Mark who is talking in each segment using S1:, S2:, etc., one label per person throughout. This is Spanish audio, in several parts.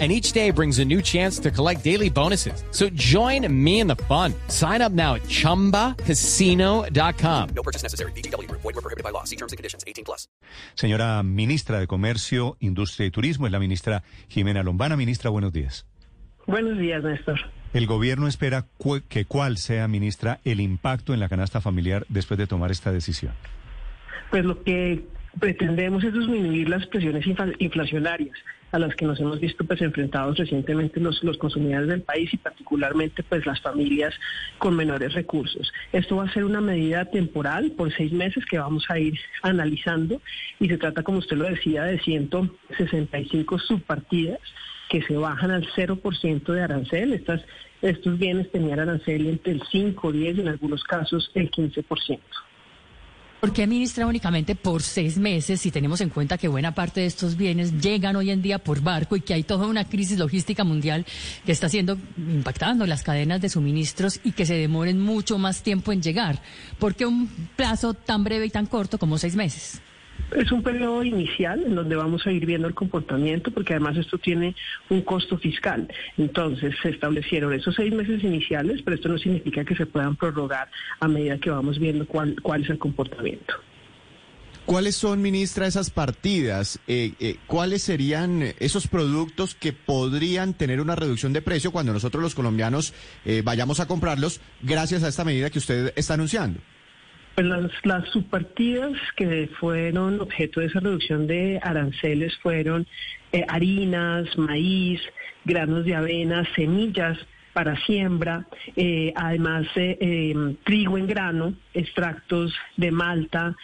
S1: And each day brings a new chance to collect daily bonuses. So join me in the fun. Sign up now at chumbacasino.com.
S2: No purchase necessary. BGW. Void were prohibited by law. See terms and conditions. 18 plus.
S3: Señora ministra de Comercio, Industria y Turismo, es la ministra Jimena Lombana. Ministra, buenos días.
S4: Buenos días, Néstor.
S3: El gobierno espera cu- que cuál sea, ministra, el impacto en la canasta familiar después de tomar esta decisión.
S4: Pues lo que pretendemos es disminuir las presiones inflacionarias a las que nos hemos visto pues enfrentados recientemente los, los consumidores del país y particularmente pues las familias con menores recursos. Esto va a ser una medida temporal por seis meses que vamos a ir analizando y se trata, como usted lo decía, de 165 subpartidas que se bajan al 0% de arancel. Estos bienes tenían arancel entre el 5, 10 y en algunos casos el 15%.
S5: ¿Por qué únicamente por seis meses si tenemos en cuenta que buena parte de estos bienes llegan hoy en día por barco y que hay toda una crisis logística mundial que está siendo impactando las cadenas de suministros y que se demoren mucho más tiempo en llegar? ¿Por qué un plazo tan breve y tan corto como seis meses?
S4: Es un periodo inicial en donde vamos a ir viendo el comportamiento, porque además esto tiene un costo fiscal. Entonces se establecieron esos seis meses iniciales, pero esto no significa que se puedan prorrogar a medida que vamos viendo cuál, cuál es el comportamiento.
S6: ¿Cuáles son, ministra, esas partidas? Eh, eh, ¿Cuáles serían esos productos que podrían tener una reducción de precio cuando nosotros los colombianos eh, vayamos a comprarlos gracias a esta medida que usted está anunciando?
S4: Pues las, las subpartidas que fueron objeto de esa reducción de aranceles fueron eh, harinas, maíz, granos de avena, semillas para siembra, eh, además eh, eh, trigo en grano, extractos de malta,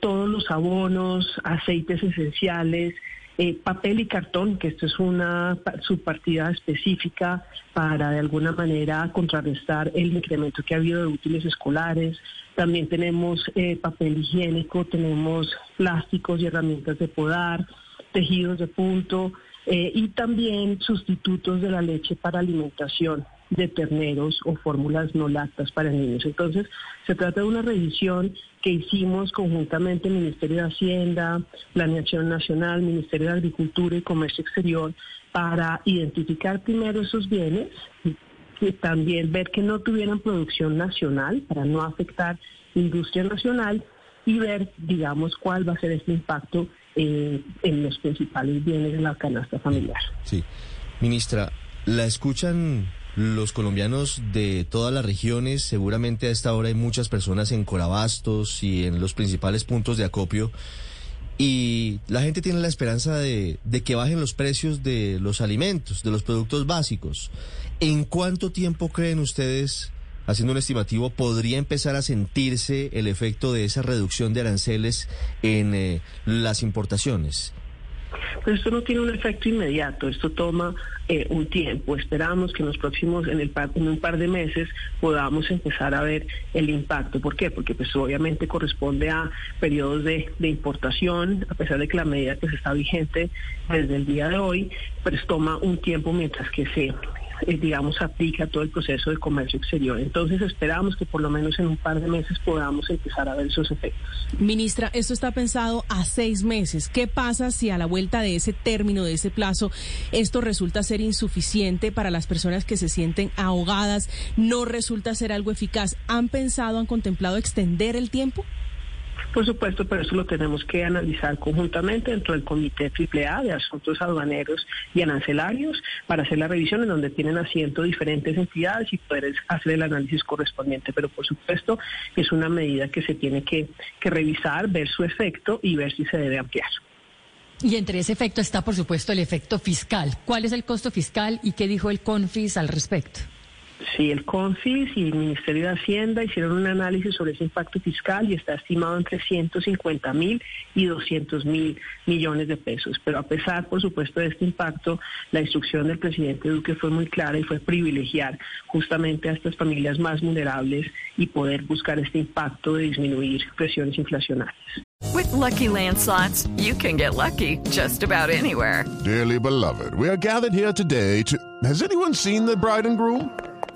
S4: todos los abonos, aceites esenciales, eh, papel y cartón, que esto es una pa- subpartida específica para de alguna manera contrarrestar el incremento que ha habido de útiles escolares. También tenemos eh, papel higiénico, tenemos plásticos y herramientas de podar, tejidos de punto eh, y también sustitutos de la leche para alimentación de terneros o fórmulas no lactas para niños. Entonces, se trata de una revisión que hicimos conjuntamente Ministerio de Hacienda, Planeación Nacional, Ministerio de Agricultura y Comercio Exterior para identificar primero esos bienes y también ver que no tuvieran producción nacional para no afectar industria nacional y ver, digamos, cuál va a ser este impacto eh, en los principales bienes de la canasta familiar.
S7: Sí. Ministra, ¿la escuchan los colombianos de todas las regiones? Seguramente a esta hora hay muchas personas en Corabastos y en los principales puntos de acopio. Y la gente tiene la esperanza de, que bajen los precios de los alimentos, de los productos básicos. ¿En cuánto tiempo creen ustedes, haciendo un estimativo, podría empezar a sentirse el efecto de esa reducción de aranceles en eh, las importaciones?
S4: Pues esto no tiene un efecto inmediato, esto toma eh, un tiempo. Esperamos que en los próximos, en, un par de meses, podamos empezar a ver el impacto. ¿Por qué? Porque pues obviamente corresponde a periodos de, de importación, a pesar de que la medida pues está vigente desde el día de hoy, pues toma un tiempo mientras que se eh, digamos, aplica todo el proceso de comercio exterior. Entonces esperamos que por lo menos en un par de meses podamos empezar a ver esos efectos.
S8: Ministra, esto está pensado a seis meses. ¿Qué pasa si a la vuelta de ese término, de ese plazo, esto resulta ser insuficiente para las personas que se sienten ahogadas, no resulta ser algo eficaz? ¿Han pensado, han contemplado extender el tiempo?
S4: Por supuesto, pero eso lo tenemos que analizar conjuntamente dentro del Comité AAA de Asuntos Aduaneros y Arancelarios para hacer la revisión en donde tienen asiento diferentes entidades y poder hacer el análisis correspondiente. Pero por supuesto es una medida que se tiene que, que revisar, ver su efecto y ver si se debe ampliar.
S5: Y entre ese efecto está, por supuesto, el efecto fiscal. ¿Cuál es el costo fiscal y qué dijo el CONFIS al respecto?
S4: Sí, el CONFIS y el Ministerio de Hacienda hicieron un análisis sobre ese impacto fiscal y está estimado entre 150 mil y 200 mil millones de pesos. Pero a pesar, por supuesto, de este impacto, la instrucción del presidente Duque fue muy clara y fue privilegiar justamente a estas familias más vulnerables y poder buscar este impacto de disminuir presiones inflacionarias.
S9: With Lucky Land slots, you can get lucky just about anywhere.
S10: Dearly beloved, we are gathered here today to. Has anyone seen the bride and groom?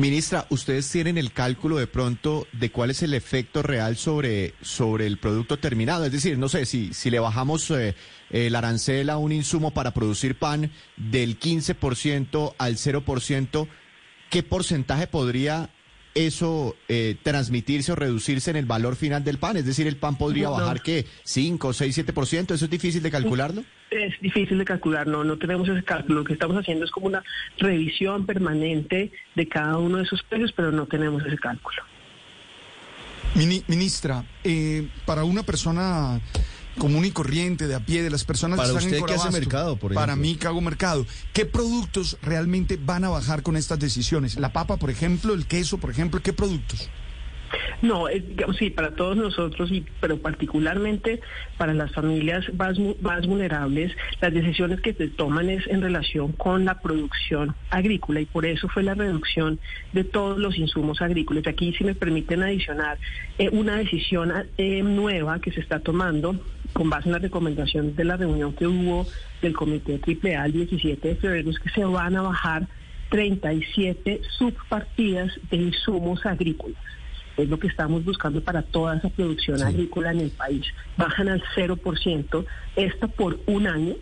S6: Ministra, ¿ustedes tienen el cálculo de pronto de cuál es el efecto real sobre, sobre el producto terminado? Es decir, no sé, si, si le bajamos eh, el arancel a un insumo para producir pan del 15% al 0%, ¿qué porcentaje podría eso eh, transmitirse o reducirse en el valor final del pan? Es decir, ¿el pan podría
S4: No.
S6: bajar qué? ¿5, 6, 7%? ¿Eso es difícil de calcularlo?
S4: Es difícil de calcular, no, no tenemos ese cálculo. Lo que estamos haciendo es como una revisión permanente de cada uno de esos precios, pero no tenemos ese cálculo.
S11: Mini- ministra, eh, para una persona común y corriente, de a pie, de las personas
S7: Para
S11: que están en
S7: usted que hace mercado, por
S11: Para
S7: ejemplo.
S11: mí que hago mercado, ¿qué productos realmente van a bajar con estas decisiones? La papa, por ejemplo, el queso, por ejemplo, ¿qué productos?
S4: No, sí, para todos nosotros, y, pero particularmente para las familias más, más vulnerables, las decisiones que se toman es en relación con la producción agrícola y por eso fue la reducción de todos los insumos agrícolas. Aquí, si me permiten adicionar, eh, una decisión eh, nueva que se está tomando con base en las recomendaciones de la reunión que hubo del Comité AAA el 17 de febrero, es que se van a bajar 37 subpartidas de insumos agrícolas es lo que estamos buscando para toda esa producción agrícola en el país. Bajan al 0%, esto por un año,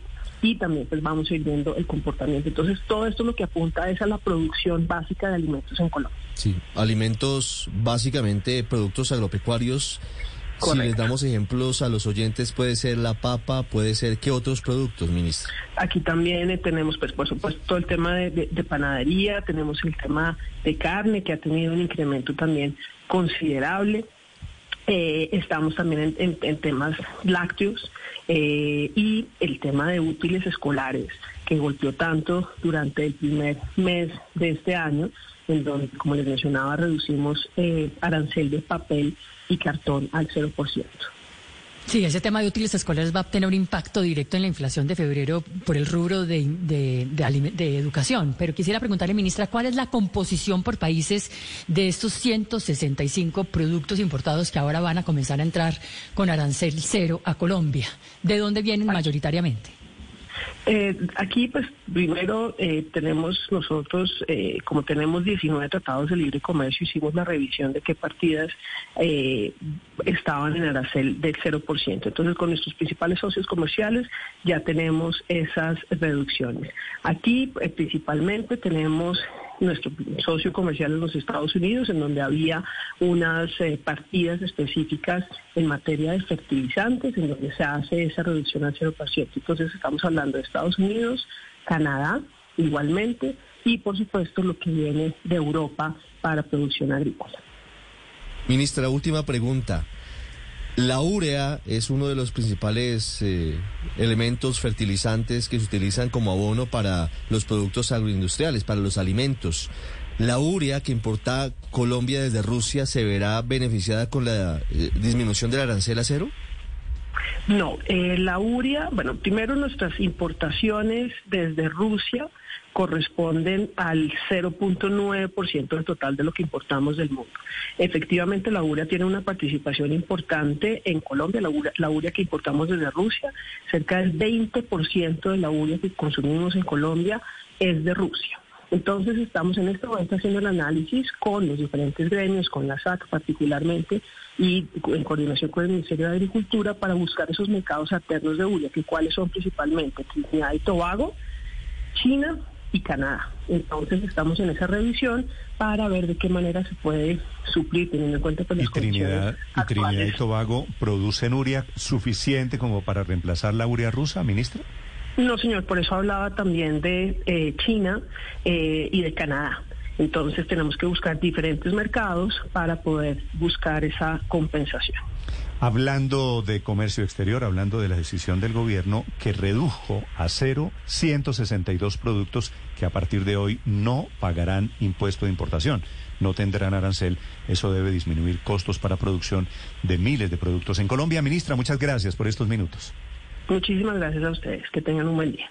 S4: y también pues vamos a ir viendo el comportamiento. Entonces todo esto lo que apunta es a la producción básica de alimentos en Colombia.
S7: Sí, alimentos, básicamente productos agropecuarios. Si les damos ejemplos a los oyentes, puede ser la papa, puede ser qué otros productos, ministra.
S4: Aquí también eh, tenemos, pues, por supuesto, todo el tema de, de- de panadería, tenemos el tema de carne, que ha tenido un incremento también considerable. Eh, estamos también en, temas lácteos eh, y el tema de útiles escolares, que golpeó tanto durante el primer mes de este año, en donde, como les mencionaba, reducimos eh, arancel de papel y cartón al 0%.
S5: Sí, ese tema de útiles escolares va a tener un impacto directo en la inflación de febrero por el rubro de, de- de de educación. Pero quisiera preguntarle, ministra, ¿cuál es la composición por países de estos 165 productos importados que ahora van a comenzar a entrar con arancel cero a Colombia? ¿De dónde vienen mayoritariamente?
S4: Eh, aquí, pues, primero eh, tenemos nosotros, eh, como tenemos 19 tratados de libre comercio, hicimos la revisión de qué partidas eh, estaban en arancel del 0%. Entonces, con nuestros principales socios comerciales ya tenemos esas reducciones. Aquí, eh, principalmente, tenemos nuestro socio comercial en los Estados Unidos, en donde había unas eh, partidas específicas en materia de fertilizantes, en donde se hace esa reducción al 0%. Entonces estamos hablando de Estados Unidos, Canadá, igualmente, y por supuesto lo que viene de Europa para producción agrícola.
S7: Ministra, última pregunta. La urea es uno de los principales eh, elementos fertilizantes que se utilizan como abono para los productos agroindustriales, para los alimentos. ¿La urea que importa Colombia desde Rusia se verá beneficiada con la eh, disminución del arancel a cero?
S4: No, eh, la uria, bueno, primero nuestras importaciones desde Rusia corresponden al 0.9% del total de lo que importamos del mundo. Efectivamente, la urea tiene una participación importante en Colombia, la urea que importamos desde Rusia, cerca del 20% de la urea que consumimos en Colombia es de Rusia. Entonces estamos en este momento haciendo el análisis con los diferentes gremios, con la SAC particularmente, y en coordinación con el Ministerio de Agricultura para buscar esos mercados alternos de urea, que cuáles son principalmente Trinidad y Tobago, China y Canadá. Entonces estamos en esa revisión para ver de qué manera se puede suplir, teniendo en cuenta pues,
S3: ¿Y
S4: las
S3: Trinidad,
S4: condiciones
S3: y Trinidad y. Tobago producen urea suficiente como para reemplazar la urea rusa, ministra?
S4: No, señor, por eso hablaba también de eh, China eh, y de Canadá. Entonces tenemos que buscar diferentes mercados para poder buscar esa compensación.
S3: Hablando de comercio exterior, hablando de la decisión del gobierno que redujo a cero 162 productos que a partir de hoy no pagarán impuesto de importación, no tendrán arancel. Eso debe disminuir costos para producción de miles de productos en Colombia. Ministra, muchas gracias por estos minutos.
S4: Muchísimas gracias a ustedes. Que tengan un buen día.